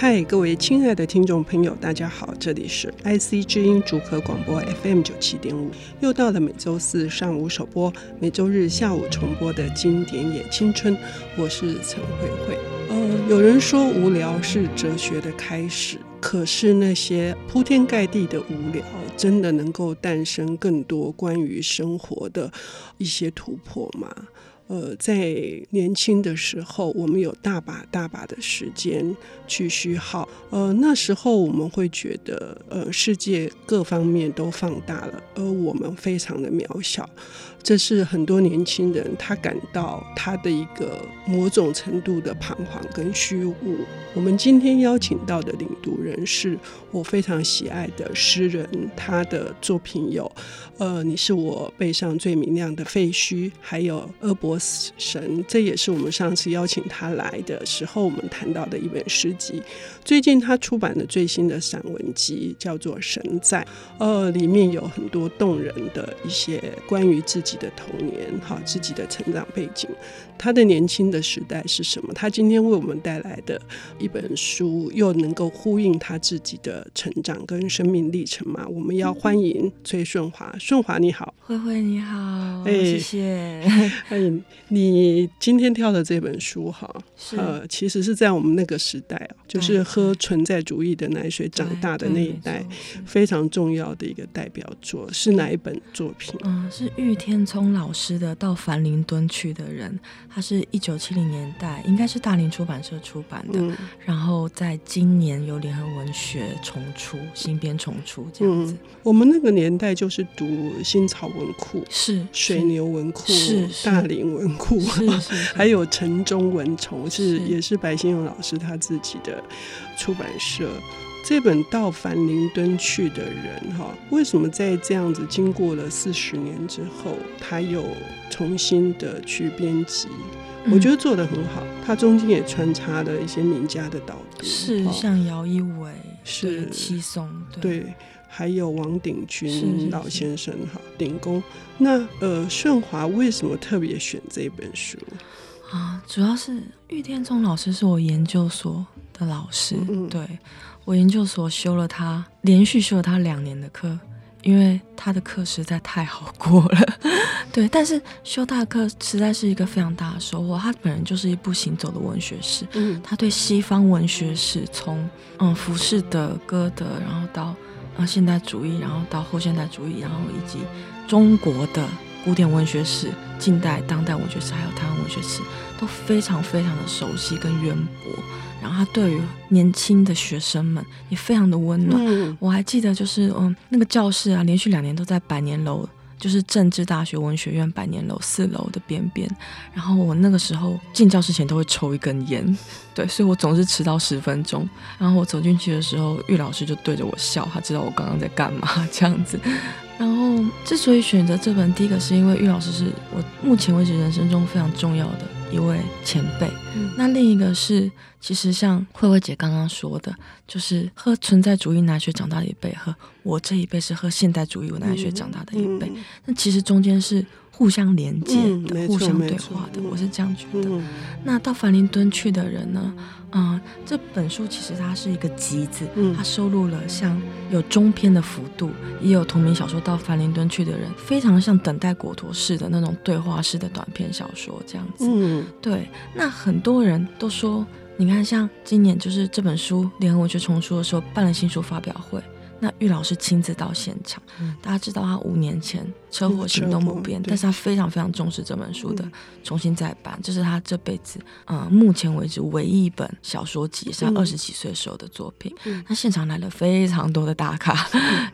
嗨，各位亲爱的听众朋友，大家好，这里是 IC 之音竹科广播 FM 九七点五，又到了每周四上午首播，每周日下午重播的经典也青春，我是陈慧慧。呃，有人说无聊是哲学的开始，可是那些铺天盖地的无聊，真的能够诞生更多关于生活的一些突破吗？呃，在年轻的时候，我们有大把大把的时间去虚耗。呃，那时候我们会觉得，呃，世界各方面都放大了，而我们非常的渺小。这是很多年轻人他感到他的一个某种程度的彷徨跟虚无。我们今天邀请到的领读人是我非常喜爱的诗人，他的作品有，呃，你是我背上最明亮的废墟，还有俄伯死神，这也是我们上次邀请他来的时候我们谈到的一本诗集。最近他出版的最新的散文集叫做《神在》，呃，里面有很多动人的一些关于自己的童年，哈，自己的成长背景，他的年轻的时代是什么？他今天为我们带来的一本书，又能够呼应他自己的成长跟生命历程吗？我们要欢迎崔顺华，顺华你好，慧慧你好，哎，谢谢，哎，你今天挑的这本书哈，呃，其实是在我们那个时代啊，就是。喝存在主义的奶水长大的那一代，非常重要的一个代表作是哪一本作品？嗯，是玉天聪老师的《到凡林敦去的人》，他是一九七零年代，应该是大林出版社出版的，嗯、然后在今年由联合文学重出新编重出这样子、嗯。我们那个年代就是读新草文库，是水牛文库，是大林文库，还有城中文丛，是也是白先勇老师他自己的。出版社这本《到凡林敦去的人》哈，为什么在这样子经过了四十年之后，他又重新的去编辑？嗯、我觉得做得很好。他中间也穿插了一些名家的导读，是像姚一伟，是七松，对，还有王鼎钧老先生哈，鼎公。那呃，顺华为什么特别选这本书啊？主要是玉天聪老师是我研究所。的老师，对，我研究所修了他，连续修了他两年的课，因为他的课实在太好过了，对。但是修他的课实在是一个非常大的收获。他本人就是一部行走的文学史，嗯，他对西方文学史，从嗯浮士德、歌德，然后到啊现代主义，然后到后现代主义，然后以及中国的古典文学史、近代、当代文学史，还有台湾文学史，都非常非常的熟悉跟渊博。然后他对于年轻的学生们也非常的温暖。嗯、我还记得，就是嗯，那个教室啊，连续两年都在百年楼，就是政治大学文学院百年楼四楼的边边。然后我那个时候进教室前都会抽一根烟，对，所以我总是迟到十分钟。然后我走进去的时候，玉老师就对着我笑，他知道我刚刚在干嘛这样子。然后之所以选择这本，第一个是因为玉老师是我目前为止人生中非常重要的一位前辈。嗯、那另一个是，其实像慧慧姐刚刚说的，就是喝存在主义奶水长大的一辈，和我这一辈是喝现代主义奶水长大的一辈。那其实中间是互相连接的，嗯、互相对话的。我是这样觉得。嗯、那到凡林敦去的人呢？嗯，这本书其实它是一个集子，嗯、它收录了像有中篇的幅度，也有同名小说《到凡林敦去的人》，非常像等待果陀式的那种对话式的短篇小说这样子。嗯，对。那很多人都说，你看，像今年就是这本书联合文学重出的时候，办了新书发表会。那玉老师亲自到现场，嗯、大家知道他五年前车祸行动不便，但是他非常非常重视这本书的重新再版，这、嗯、是他这辈子呃目前为止唯一一本小说集，是他二十几岁时候的作品。嗯、那现场来了非常多的大咖，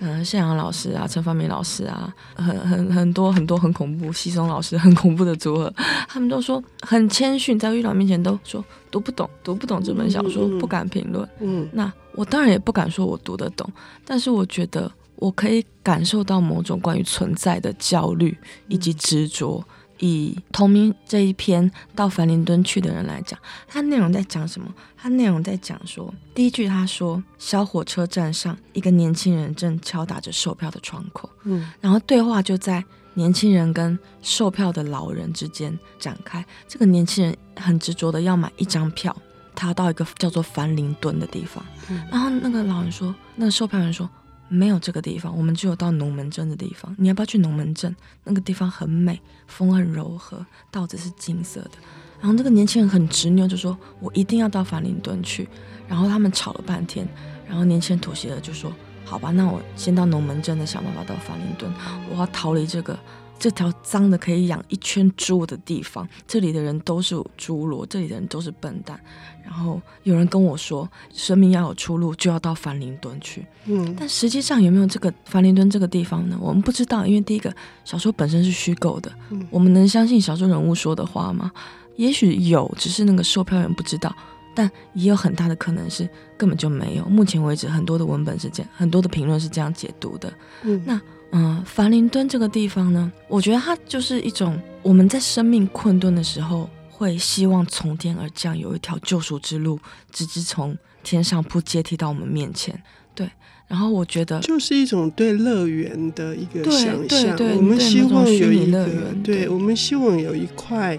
嗯，谢阳老师啊，陈方明老师啊，很很很多很多很恐怖，西松老师很恐怖的组合，他们都说很谦逊，在玉老面前都说读不懂，读不懂这本小说，嗯、不敢评论。嗯，那。我当然也不敢说我读得懂，但是我觉得我可以感受到某种关于存在的焦虑以及执着。以同名这一篇到凡林敦去的人来讲，它内容在讲什么？它内容在讲说，第一句他说，小火车站上一个年轻人正敲打着售票的窗口，嗯，然后对话就在年轻人跟售票的老人之间展开。这个年轻人很执着的要买一张票。他到一个叫做凡林顿的地方。嗯、然后那个老人说，那个售票员说，没有这个地方，我们只有到龙门镇的地方。你要不要去龙门镇？那个地方很美，风很柔和，稻子是金色的。然后那个年轻人很执拗，就说我一定要到凡林顿去。然后他们吵了半天，然后年轻人妥协了，就说好吧，那我先到龙门镇，再想办法到凡林顿，我要逃离这个。这条脏的可以养一圈猪的地方，这里的人都是猪罗，这里的人都是笨蛋。然后有人跟我说，生命要有出路，就要到凡林敦去。嗯，但实际上有没有这个凡林敦这个地方呢？我们不知道，因为第一个小说本身是虚构的。嗯，我们能相信小说人物说的话吗？也许有，只是那个售票员不知道。但也有很大的可能是根本就没有。目前为止，很多的文本是这样，很多的评论是这样解读的。嗯，那。嗯，凡林敦这个地方呢，我觉得它就是一种我们在生命困顿的时候，会希望从天而降有一条救赎之路，直至从天上铺阶梯到我们面前。对，然后我觉得就是一种对乐园的一个想象。我们希望有一个，对，我们希望有一块。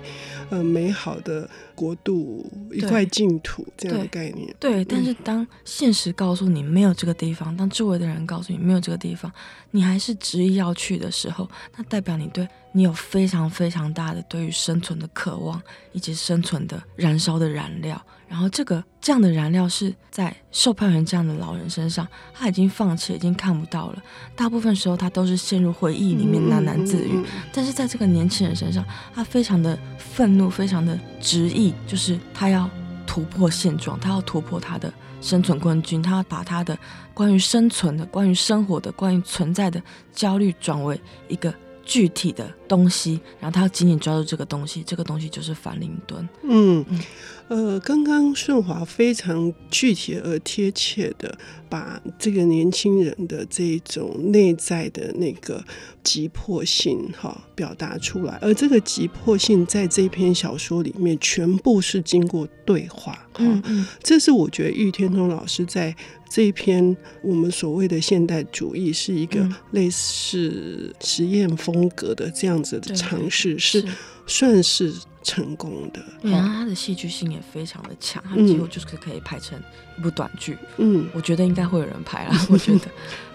呃，美好的国度，一块净土这样的概念。对，对，但是当现实告诉你没有这个地方，当周围的人告诉你没有这个地方，你还是执意要去的时候，那代表你对你有非常非常大的对于生存的渴望，以及生存的燃烧的燃料。然后这个这样的燃料是在售票员这样的老人身上，他已经放弃，已经看不到了。大部分时候他都是陷入回忆里面喃喃自语。但是在这个年轻人身上，他非常的愤怒，非常的执意，就是他要突破现状，他要突破他的生存困境，他要把他的关于生存的、关于生活的、关于存在的焦虑转为一个。具体的东西，然后他要紧紧抓住这个东西，这个东西就是凡灵顿。嗯，呃，刚刚顺华非常具体而贴切的把这个年轻人的这种内在的那个急迫性哈表达出来，而这个急迫性在这篇小说里面全部是经过对话。嗯嗯，这是我觉得玉天通老师在。这一篇我们所谓的现代主义是一个类似实验风格的这样子的尝试，是算是成功的。然后他的戏剧性也非常的强，他几乎就是可以拍成一部短剧。嗯，我觉得应该会有人拍啦。我觉得，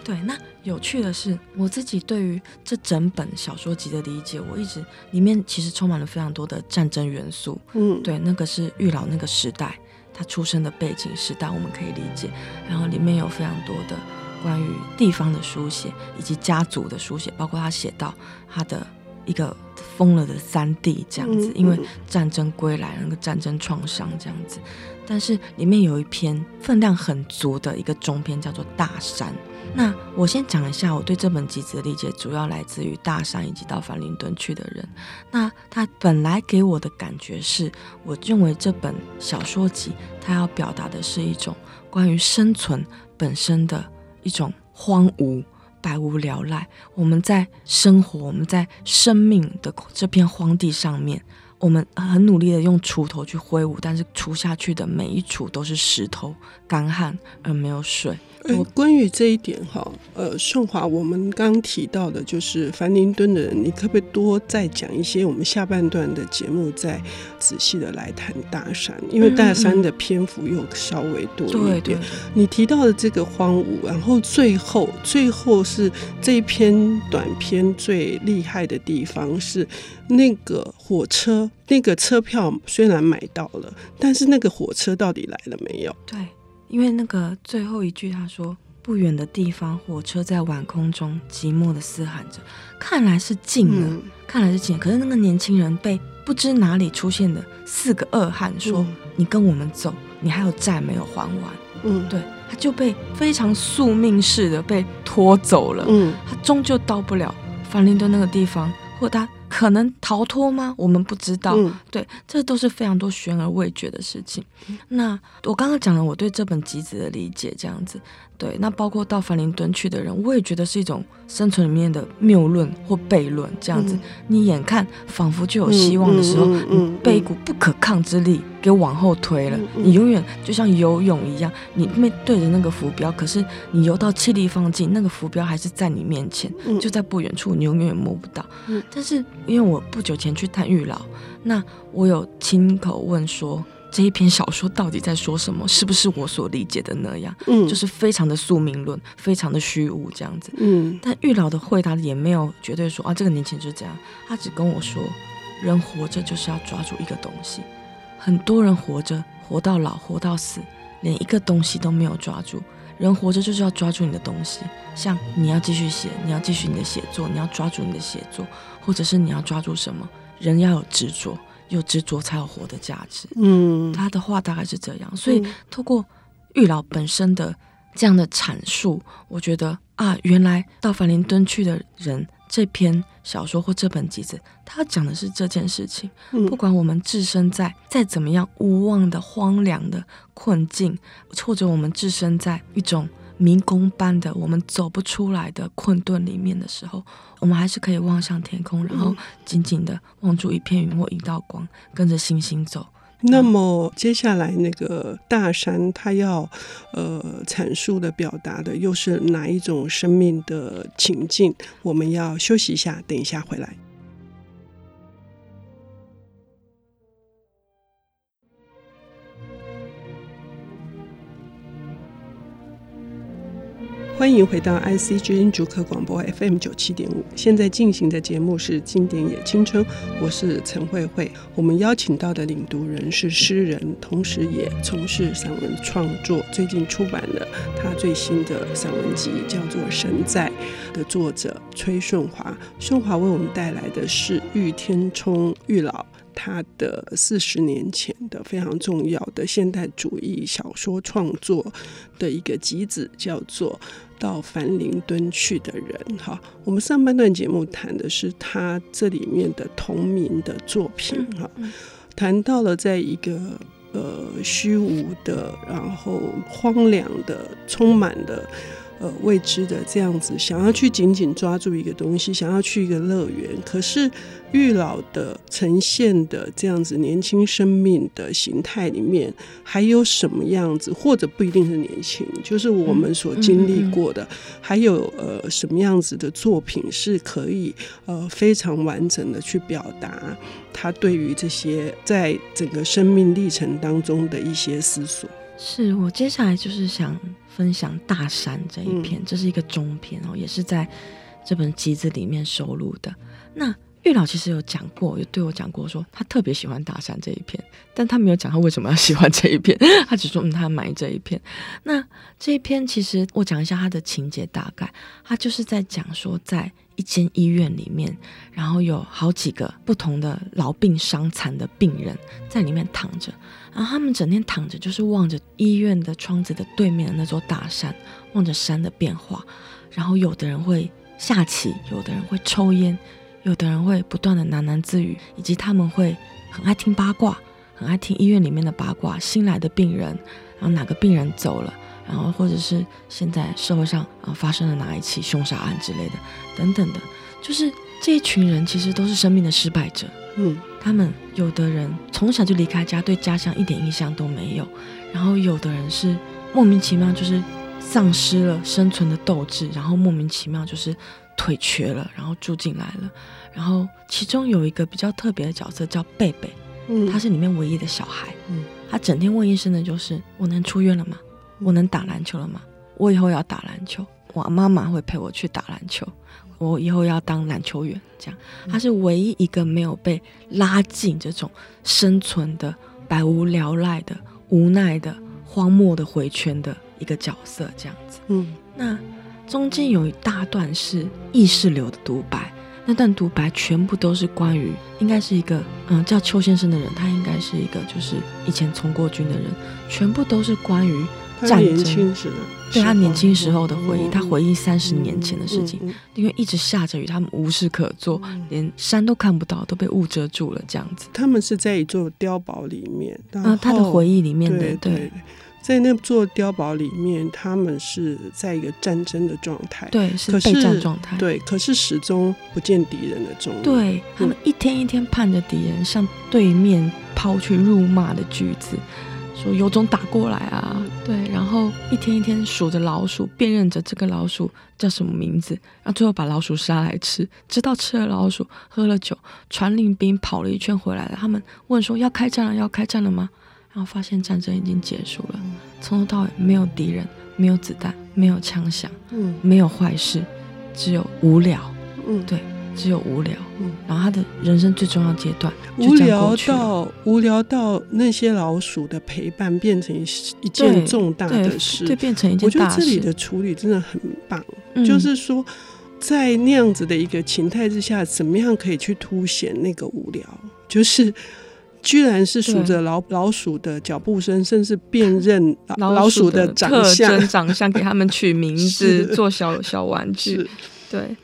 对。那有趣的是，我自己对于这整本小说集的理解，我一直里面其实充满了非常多的战争元素。嗯，对，那个是玉老那个时代。他出生的背景时代我们可以理解，然后里面有非常多的关于地方的书写，以及家族的书写，包括他写到他的一个疯了的三弟这样子，因为战争归来那个战争创伤这样子。但是里面有一篇分量很足的一个中篇，叫做《大山》。那我先讲一下我对这本集子的理解，主要来自于大山以及到凡林顿去的人。那他本来给我的感觉是，我认为这本小说集，它要表达的是一种关于生存本身的一种荒芜、百无聊赖。我们在生活，我们在生命的这片荒地上面。我们很努力的用锄头去挥舞，但是锄下去的每一锄都是石头，干旱而没有水。呃，关于这一点哈，呃，顺华，我们刚提到的就是凡林敦的人，你可不可以多再讲一些？我们下半段的节目再仔细的来谈大山，因为大山的篇幅又稍微多一点。嗯嗯对对对，你提到的这个荒芜，然后最后最后是这一篇短篇最厉害的地方是那个火车，那个车票虽然买到了，但是那个火车到底来了没有？对。因为那个最后一句，他说：“不远的地方，火车在晚空中寂寞的嘶喊着，看来是近了，嗯、看来是近。可是那个年轻人被不知哪里出现的四个恶汉说：‘嗯、你跟我们走，你还有债没有还完。’嗯，对，他就被非常宿命似的被拖走了。嗯，他终究到不了凡林顿那个地方，或他。”可能逃脱吗？我们不知道。嗯、对，这都是非常多悬而未决的事情。那我刚刚讲了我对这本集子的理解，这样子。对，那包括到凡林敦去的人，我也觉得是一种生存里面的谬论或悖论这样子。嗯、你眼看仿佛就有希望的时候，你被一股不可抗之力给往后推了。你永远就像游泳一样，你面对着那个浮标，可是你游到气力放尽，那个浮标还是在你面前，嗯、就在不远处，你永远摸不到。嗯、但是因为我不久前去探玉老，那我有亲口问说。这一篇小说到底在说什么？是不是我所理解的那样？嗯，就是非常的宿命论，非常的虚无这样子。嗯，但玉老的回答也没有绝对说啊，这个年轻人就是这样。他只跟我说，人活着就是要抓住一个东西。很多人活着，活到老，活到死，连一个东西都没有抓住。人活着就是要抓住你的东西，像你要继续写，你要继续你的写作，你要抓住你的写作，或者是你要抓住什么？人要有执着，有执着才有活的价值。嗯，他的话大概是这样，所以透过玉老本身的这样的阐述，我觉得啊，原来到凡林敦去的人这篇小说或这本集子，他讲的是这件事情。不管我们置身在再怎么样无望的荒凉的困境，或者我们置身在一种迷宫般的我们走不出来的困顿里面的时候，我们还是可以望向天空，然后紧紧的望住一片云或一道光，跟着星星走。那么接下来那个大山，他要呃阐述的、表达的，又是哪一种生命的情境？我们要休息一下，等一下回来。欢迎回到 IC 之音竹科广播 FM 九七点五，现在进行的节目是《经典也青春》，我是陈慧慧。我们邀请到的领读人是诗人，同时也从事散文创作。最近出版了他最新的散文集，叫做《神在》的作者崔顺华。顺华为我们带来的是玉天冲玉老。他的四十年前的非常重要的现代主义小说创作的一个集子，叫做《到凡林敦去的人》。哈，我们上半段节目谈的是他这里面的同名的作品。哈，谈到了在一个呃虚无的，然后荒凉的，充满了。呃，未知的这样子，想要去紧紧抓住一个东西，想要去一个乐园，可是玉老的呈现的这样子年轻生命的形态里面，还有什么样子，或者不一定是年轻，就是我们所经历过的，还有呃什么样子的作品是可以呃非常完整的去表达他对于这些在整个生命历程当中的一些思索。是我接下来就是想分享大山这一篇，嗯、这是一个中篇哦，也是在这本集子里面收录的。那玉老其实有讲过，有对我讲过说，说他特别喜欢大山这一篇，但他没有讲他为什么要喜欢这一篇，他只说嗯，他买这一篇。那这一篇其实我讲一下他的情节大概，他就是在讲说在。一间医院里面，然后有好几个不同的老病伤残的病人在里面躺着，然后他们整天躺着，就是望着医院的窗子的对面的那座大山，望着山的变化。然后有的人会下棋，有的人会抽烟，有的人会不断的喃喃自语，以及他们会很爱听八卦，很爱听医院里面的八卦，新来的病人，然后哪个病人走了。然后，或者是现在社会上啊发生了哪一起凶杀案之类的，等等的，就是这一群人其实都是生命的失败者。嗯，他们有的人从小就离开家，对家乡一点印象都没有；然后有的人是莫名其妙就是丧失了生存的斗志，然后莫名其妙就是腿瘸了，然后住进来了。然后其中有一个比较特别的角色叫贝贝，嗯，他是里面唯一的小孩，嗯，他整天问医生的就是：我能出院了吗？我能打篮球了吗？我以后要打篮球，我妈妈会陪我去打篮球。我以后要当篮球员，这样。他是唯一一个没有被拉进这种生存的百无聊赖的无奈的荒漠的回圈的一个角色，这样子。嗯，那中间有一大段是意识流的独白，那段独白全部都是关于，应该是一个嗯叫邱先生的人，他应该是一个就是以前从过军的人，全部都是关于。他年轻时的，对他年轻时候的回忆，他回忆三十年前的事情。因为一直下着雨，他们无事可做，连山都看不到，都被雾遮住了，这样子。他们是在一座碉堡里面，啊，他的回忆里面的，对，对，在那座碉堡里面，他们是在一个战争的状态，对，是备战状态，对，可是始终不见敌人的踪影。对，他们一天一天盼着敌人向对面抛去辱骂的句子。说有种打过来啊！对，然后一天一天数着老鼠，辨认着这个老鼠叫什么名字，然后最后把老鼠杀来吃。直到吃了老鼠，喝了酒，传令兵跑了一圈回来了。他们问说要开战了，要开战了吗？然后发现战争已经结束了，从头到尾没有敌人，没有子弹，没有枪响，嗯，没有坏事，只有无聊，嗯，对，只有无聊，嗯，然后他的人生最重要阶段无聊到无聊到那些老鼠的陪伴变成一件重大的事，对，对，变成一件大事。我觉得这里的处理真的很棒，嗯，就是说。在那样子的一个情态之下，怎么样可以去凸显那个无聊？就是居然是数着老老鼠的脚步声，甚至辨认 老鼠的长相，长相给他们取名字，做小小玩具，对，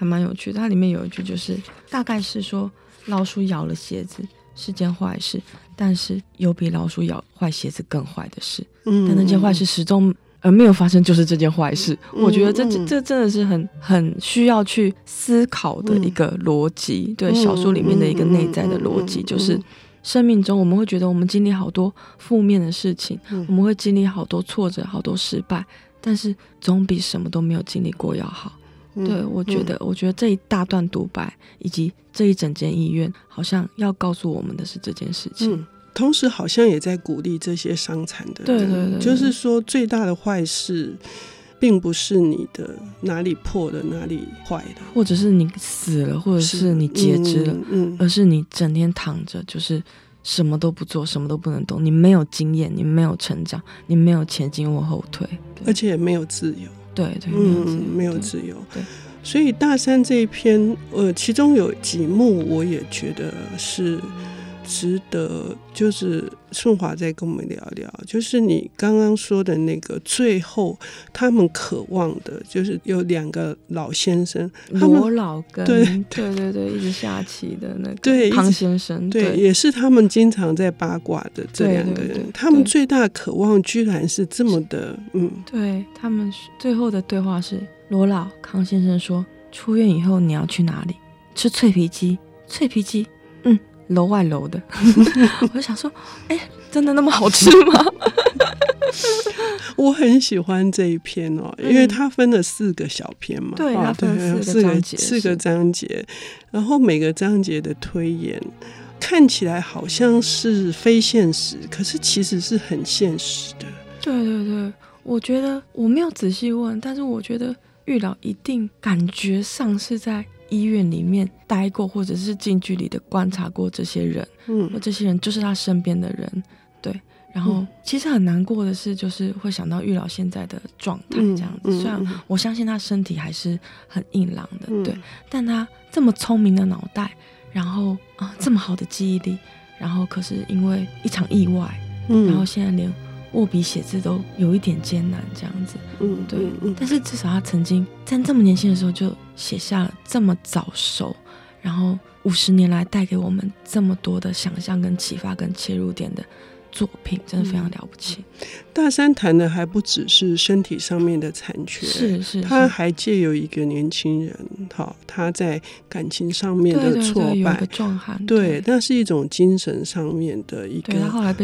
还蛮有趣的。它里面有一句就是，大概是说老鼠咬了鞋子是件坏事，但是有比老鼠咬坏鞋子更坏的事。嗯，但那件坏事始终。呃没有发生就是这件坏事，嗯、我觉得这这这真的是很很需要去思考的一个逻辑，嗯、对小说里面的一个内在的逻辑，就是生命中我们会觉得我们经历好多负面的事情，嗯、我们会经历好多挫折、好多失败，但是总比什么都没有经历过要好。嗯、对我觉得，我觉得这一大段独白以及这一整间医院，好像要告诉我们的是这件事情。嗯同时，好像也在鼓励这些伤残的人，对对对，就是说，最大的坏事，并不是你的哪里破了，哪里坏了，或者是你死了，或者是你截肢了，嗯，嗯，而是你整天躺着，就是什么都不做，什么都不能动，你没有经验，你没有成长，你没有前进或后退，而且也没有自由，对对，嗯，没有自由，对。所以大山这一篇，呃，其中有几幕，我也觉得是。值得，就是顺华再跟我们聊聊，就是你刚刚说的那个最后，他们渴望的，就是有两个老先生，罗老跟对对对对，一直下棋的那个康先生，对，也是他们经常在八卦的这两个人，他们最大的渴望居然是这么的，嗯，对他们最后的对话是罗老康先生说，出院以后你要去哪里？吃脆皮鸡，脆皮鸡，嗯。楼外楼的，我就想说，哎、欸，真的那么好吃吗？我很喜欢这一篇哦，因为它分了四个小篇嘛，对，它分了四个章节，四个章节，然后每个章节的推演看起来好像是非现实，可是其实是很现实的。对对对，我觉得我没有仔细问，但是我觉得玉老一定感觉上是在。医院里面待过，或者是近距离的观察过这些人，嗯，或这些人就是他身边的人，对。然后其实很难过的是，就是会想到玉老现在的状态这样子。嗯、虽然我相信他身体还是很硬朗的，嗯、对，但他这么聪明的脑袋，然后啊这么好的记忆力，然后可是因为一场意外，嗯、然后现在连。握笔写字都有一点艰难，这样子，嗯，对，但是至少他曾经在这么年轻的时候就写下了这么早熟，然后五十年来带给我们这么多的想象跟启发跟切入点的。作品真的非常了不起。大山谈的还不只是身体上面的残缺，是是，他还借由一个年轻人，好，他在感情上面的挫败，对，那是一种精神上面的一个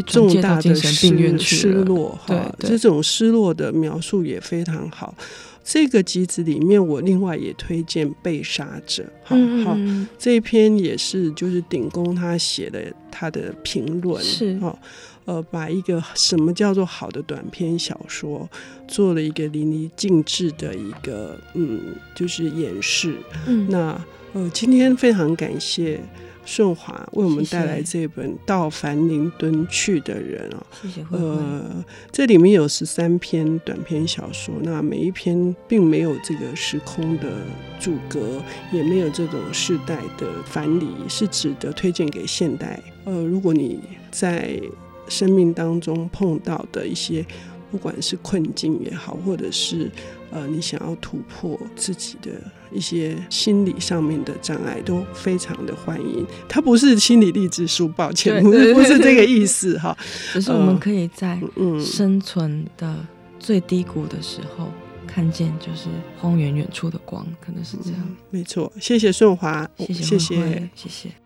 重大的失失落，哈，这种失落的描述也非常好。这个集子里面，我另外也推荐《被杀者》好，好好，这一篇也是就是顶公他写的他的评论，是。哈。呃，把一个什么叫做好的短篇小说，做了一个淋漓尽致的一个嗯，就是演示。嗯，那呃，今天非常感谢顺华为我们带来这本《到凡林敦去的人》啊。谢谢。呃，这里面有十三篇短篇小说，那每一篇并没有这个时空的阻隔，也没有这种世代的藩篱，是值得推荐给现代。呃，如果你在生命当中碰到的一些，不管是困境也好，或者是呃你想要突破自己的一些心理上面的障碍，都非常的欢迎。它不是心理励志书，抱歉，不是 不是这个意思哈。只是我们可以在生存的最低谷的时候，看见就是荒原远处的光，可能是这样。嗯、没错，谢谢顺华，谢谢谢谢谢谢。